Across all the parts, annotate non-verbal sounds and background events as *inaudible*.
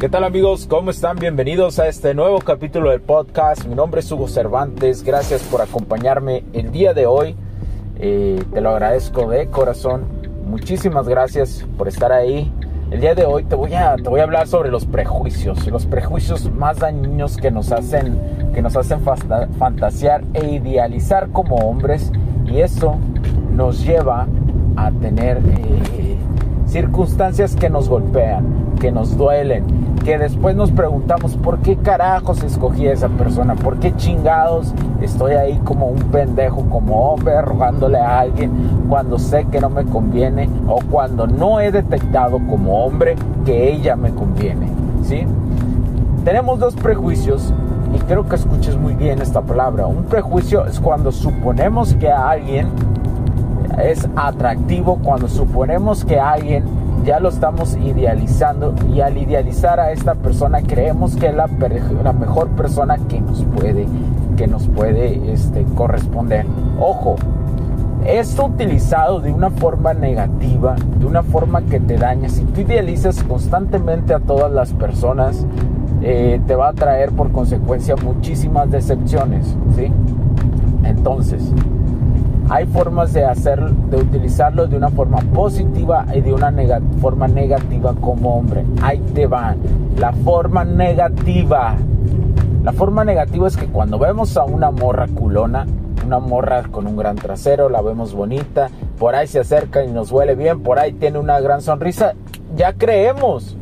¿Qué tal amigos? ¿Cómo están? Bienvenidos a este nuevo capítulo del podcast. Mi nombre es Hugo Cervantes. Gracias por acompañarme el día de hoy. Eh, te lo agradezco de corazón. Muchísimas gracias por estar ahí. El día de hoy te voy a, te voy a hablar sobre los prejuicios. Los prejuicios más dañinos que nos hacen, que nos hacen fantasear e idealizar como hombres. Y eso nos lleva a tener eh, circunstancias que nos golpean, que nos duelen, que después nos preguntamos por qué carajos escogí a esa persona, por qué chingados estoy ahí como un pendejo, como hombre, rogándole a alguien cuando sé que no me conviene o cuando no he detectado como hombre que ella me conviene, ¿sí? Tenemos dos prejuicios y creo que escuches muy bien esta palabra. Un prejuicio es cuando suponemos que alguien es atractivo, cuando suponemos que alguien ya lo estamos idealizando y al idealizar a esta persona creemos que es la, mejor persona que nos puede, que nos puede este, corresponder. Ojo, esto utilizado de una forma negativa, de una forma que te daña, si tú idealizas constantemente a todas las personas, eh, te va a traer por consecuencia muchísimas decepciones, ¿sí? Entonces, hay formas de hacer, de utilizarlo de una forma positiva y de una forma negativa como hombre. Ahí te van. La forma negativa. La forma negativa es que cuando vemos a una morra culona, una morra con un gran trasero, la vemos bonita, por ahí se acerca y nos huele bien, por ahí tiene una gran sonrisa, ya creemos,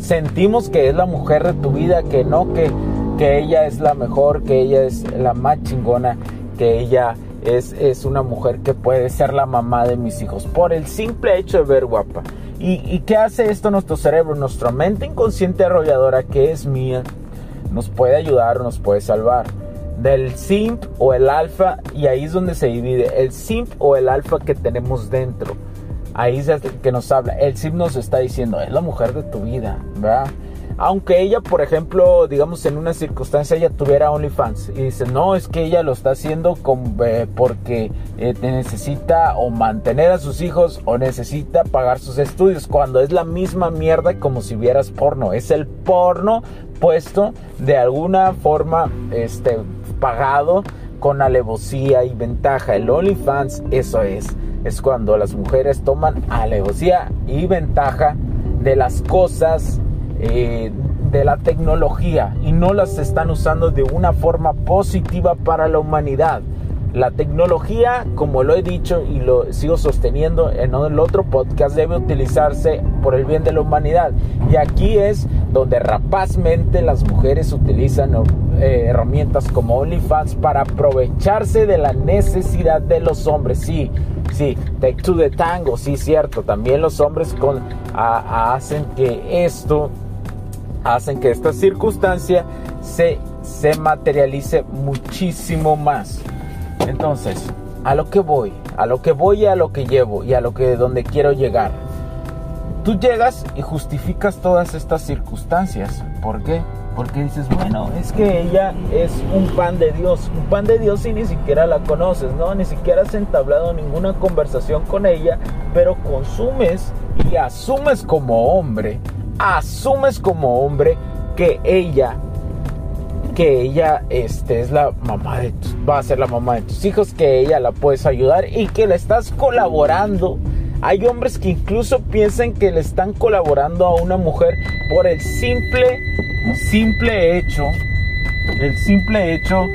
sentimos que es la mujer de tu vida, que no, que, que ella es la mejor, que ella es la más chingona, que ella es, una mujer que puede ser la mamá de mis hijos por el simple hecho de ver guapa. ¿Y, qué hace esto nuestro cerebro? Nuestra mente inconsciente arrolladora que es mía nos puede ayudar nos puede salvar. Del simp o el alfa, y ahí es donde se divide el simp o el alfa que tenemos dentro. Ahí es el que nos habla. El simp nos está diciendo, es la mujer de tu vida, ¿verdad? Aunque ella, por ejemplo, digamos en una circunstancia ella tuviera OnlyFans y dice, no, es que ella lo está haciendo eh, porque eh, necesita o mantener a sus hijos o necesita pagar sus estudios, cuando es la misma mierda como si vieras porno, es el porno puesto de alguna forma este, pagado con alevosía y ventaja. El OnlyFans, eso es, es cuando las mujeres toman alevosía y ventaja de las cosas eh, de la tecnología y no las están usando de una forma positiva para la humanidad. La tecnología, como lo he dicho y lo sigo sosteniendo en el otro podcast, debe utilizarse por el bien de la humanidad. Y aquí es donde rapazmente las mujeres utilizan eh, herramientas como OnlyFans para aprovecharse de la necesidad de los hombres. Sí, sí, take to the tango, sí, cierto. También los hombres con, hacen que esto hacen que esta circunstancia se, se materialice muchísimo más. Entonces, a lo que voy, a lo que voy y a lo que llevo y a lo que donde quiero llegar. Tú llegas y justificas todas estas circunstancias. ¿Por qué? Porque dices, bueno, es que ella es un pan de Dios, un pan de Dios y ni siquiera la conoces, ¿no? Ni siquiera has entablado ninguna conversación con ella, pero consumes y asumes como hombre asumes como hombre que ella que ella este, es la mamá de va a ser la mamá de tus hijos, que ella la puedes ayudar y que le estás colaborando. Hay hombres que incluso piensan que le están colaborando a una mujer por el simple simple hecho el simple hecho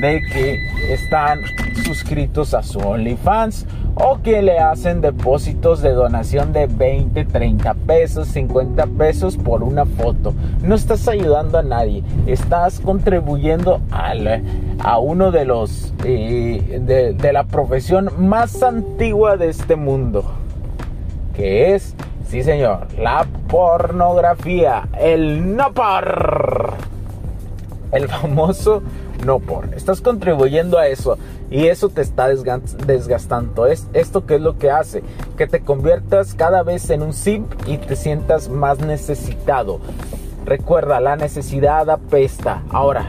de que están suscritos a su OnlyFans o que le hacen depósitos de donación de 20, 30 pesos, 50 pesos por una foto. No estás ayudando a nadie, estás contribuyendo a, a uno de los eh, de, de la profesión más antigua de este mundo, que es, sí señor, la pornografía, el no por, el famoso no por. Estás contribuyendo a eso y eso te está desgastando. Es esto que es lo que hace que te conviertas cada vez en un simp y te sientas más necesitado. Recuerda, la necesidad apesta. Ahora,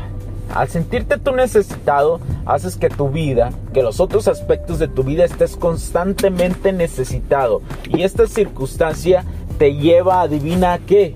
al sentirte tú necesitado, haces que tu vida, que los otros aspectos de tu vida estés constantemente necesitado. Y esta circunstancia te lleva, adivina a qué,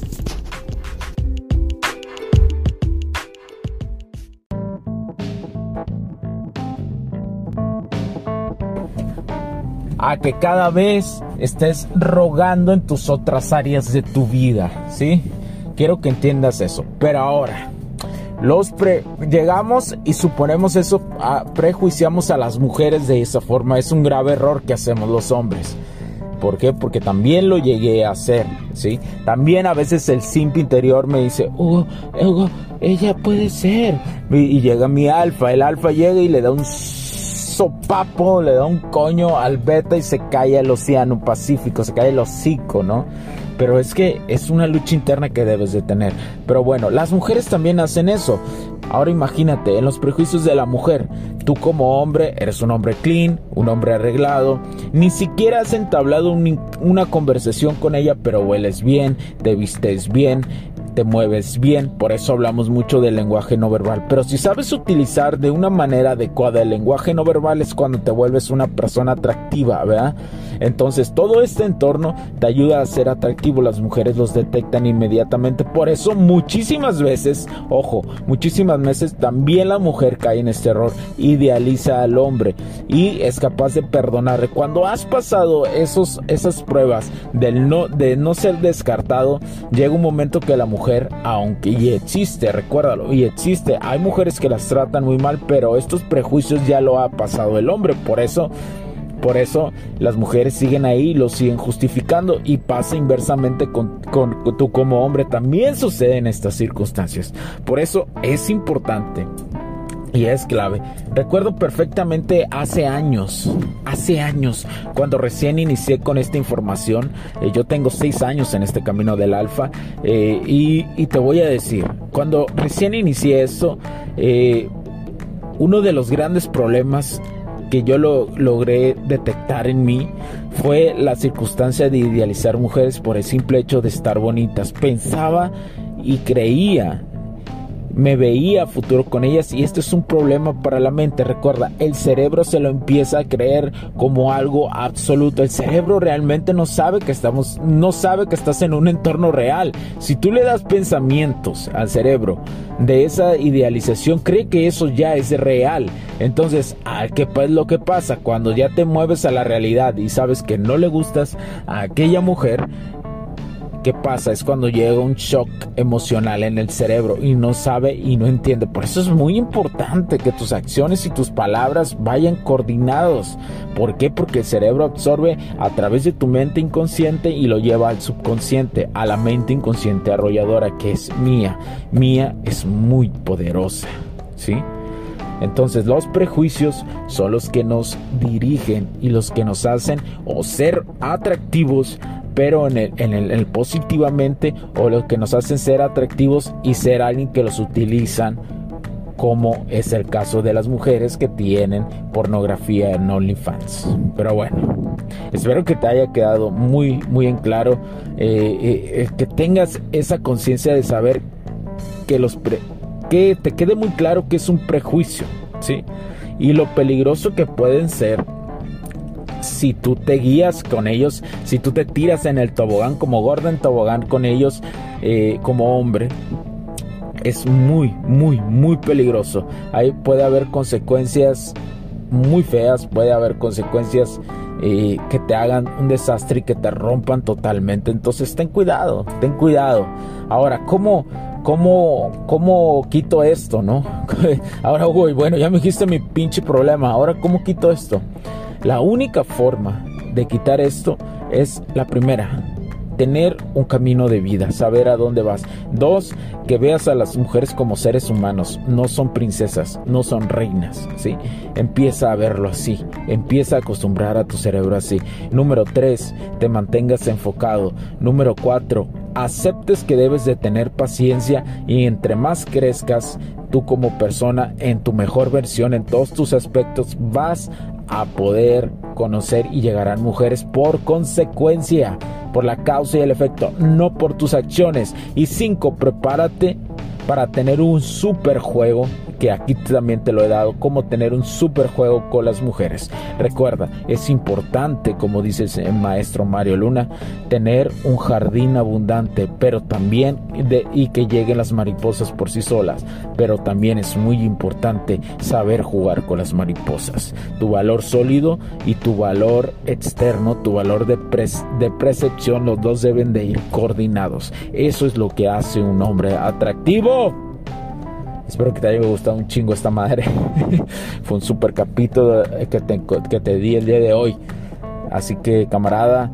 A que cada vez estés rogando en tus otras áreas de tu vida, ¿sí? Quiero que entiendas eso. Pero ahora, los llegamos y suponemos eso, prejuiciamos a las mujeres de esa forma. Es un grave error que hacemos los hombres. ¿Por qué? Porque también lo llegué a hacer, ¿sí? También a veces el simp interior me dice, oh, ella puede ser. y llega mi alfa, el alfa llega y le da un papo le da un coño al beta y se cae al océano Pacífico, se cae el hocico, ¿no? Pero es que es una lucha interna que debes de tener. Pero bueno, las mujeres también hacen eso. Ahora imagínate, en los prejuicios de la mujer, tú como hombre eres un hombre clean, un hombre arreglado, ni siquiera has entablado una conversación con ella, pero hueles bien, te vistes bien, te mueves bien, por eso hablamos mucho del lenguaje no verbal. Pero si sabes utilizar de una manera adecuada el lenguaje no verbal es cuando te vuelves una persona atractiva, ¿verdad? Entonces todo este entorno te ayuda a ser atractivo, las mujeres los detectan inmediatamente. Por eso muchísimas veces, ojo, muchísimas veces también la mujer cae en este error, idealiza al hombre y es capaz de perdonarle. Cuando has pasado esos, esas pruebas del no, de no ser descartado, llega un momento que la mujer aunque y existe, recuérdalo, y existe, hay mujeres que las tratan muy mal, pero estos prejuicios ya lo ha pasado el hombre, por eso por eso las mujeres siguen ahí, lo siguen justificando y pasa inversamente con, con, tú como hombre. También sucede en estas circunstancias. Por eso es importante y es clave. Recuerdo perfectamente hace años, hace años, cuando recién inicié con esta información. Eh, yo tengo seis años en este camino del alfa. Eh, y, te voy a decir, cuando recién inicié eso, eh, uno de los grandes problemas que yo lo logré detectar en mí fue la circunstancia de idealizar mujeres por el simple hecho de estar bonitas. Pensaba y creía me veía futuro con ellas y esto es un problema para la mente. Recuerda, el cerebro se lo empieza a creer como algo absoluto. El cerebro realmente no sabe que estamos, no sabe que estás en un entorno real. Si tú le das pensamientos al cerebro de esa idealización, cree que eso ya es real. Entonces, ¿qué es lo que pasa? Cuando ya te mueves a la realidad y sabes que no le gustas a aquella mujer, ¿Qué pasa? Es cuando llega un shock emocional en el cerebro y no sabe y no entiende. Por eso es muy importante que tus acciones y tus palabras vayan coordinados. ¿Por qué? Porque el cerebro absorbe a través de tu mente inconsciente y lo lleva al subconsciente, a la mente inconsciente arrolladora que es mía. Mía es muy poderosa. ¿Sí? Entonces los prejuicios son los que nos dirigen y los que nos hacen o ser atractivos pero en el, en el, positivamente o lo que nos hacen ser atractivos y ser alguien que los utilizan como es el caso de las mujeres que tienen pornografía en OnlyFans. Pero bueno, espero que te haya quedado muy, muy en claro, eh, eh, que tengas esa conciencia de saber que los que te quede muy claro que es un prejuicio, ¿sí? Y lo peligroso que pueden ser si tú te guías con ellos, si tú te tiras en el tobogán como Gordon tobogán con ellos eh, como hombre, es muy, muy, muy peligroso. Ahí puede haber consecuencias muy feas, puede haber consecuencias eh, que te hagan un desastre y que te rompan totalmente. Entonces ten cuidado, ten cuidado. Ahora, ¿cómo, cómo, cómo quito esto, no? *laughs* Ahora, voy, bueno, ya me dijiste mi pinche problema. Ahora, ¿cómo quito esto? La única forma de quitar esto es la primera, tener un camino de vida, saber a dónde vas. Dos, que veas a las mujeres como seres humanos, no son princesas, no son reinas, ¿sí? Empieza a verlo así, empieza a acostumbrar a tu cerebro así. Número tres, te mantengas enfocado. Número cuatro, aceptes que debes de tener paciencia y entre más crezcas tú como persona en tu mejor versión en todos tus aspectos vas a poder conocer y llegar a mujeres por consecuencia por la causa y el efecto, no por tus acciones. Y cinco, prepárate para tener un super juego que aquí también te lo he dado, como tener un super juego con las mujeres. Recuerda, es importante, como dice el maestro Mario Luna, tener un jardín abundante, pero también de, y que lleguen las mariposas por sí solas. Pero también es muy importante saber jugar con las mariposas. Tu valor sólido y tu valor externo, tu valor de, de percepción, los dos deben de ir coordinados. Eso es lo que hace un hombre atractivo. Espero que te haya gustado un chingo esta madre. *laughs* Fue un super capítulo que te, que te di el día de hoy. Así que camarada,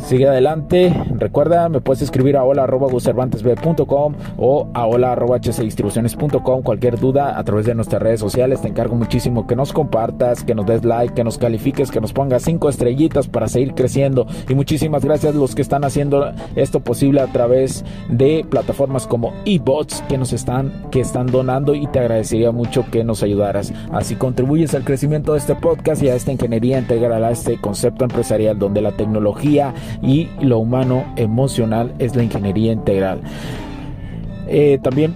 sigue adelante. Recuerda, me puedes escribir a hola.guservantesb.com o a hola.hcdistribuciones.com. Cualquier duda a través de nuestras redes sociales. Te encargo muchísimo que nos compartas, que nos des like, que nos califiques, que nos pongas cinco estrellitas para seguir creciendo. Y muchísimas gracias a los que están haciendo esto posible a través de plataformas como eBots que nos están, que están donando y te agradecería mucho que nos ayudaras. Así contribuyes al crecimiento de este podcast y a esta ingeniería integral, a este concepto empresarial donde la tecnología y lo humano emocional es la ingeniería integral. Eh, también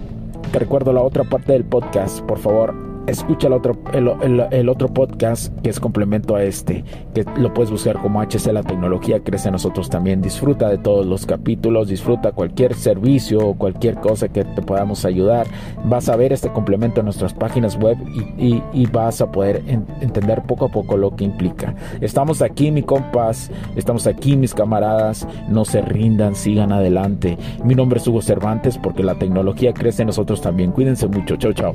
te recuerdo la otra parte del podcast, por favor escucha el otro, el, otro podcast que es complemento a este, que lo puedes buscar como HC La Tecnología Crece en Nosotros también. Disfruta de todos los capítulos, disfruta cualquier servicio o cualquier cosa que te podamos ayudar. Vas a ver este complemento en nuestras páginas web y, vas a poder entender poco a poco lo que implica. Estamos aquí, mi compas, estamos aquí, mis camaradas. No se rindan, sigan adelante. Mi nombre es Hugo Cervantes porque la tecnología crece en nosotros también. Cuídense mucho. Chao, chao.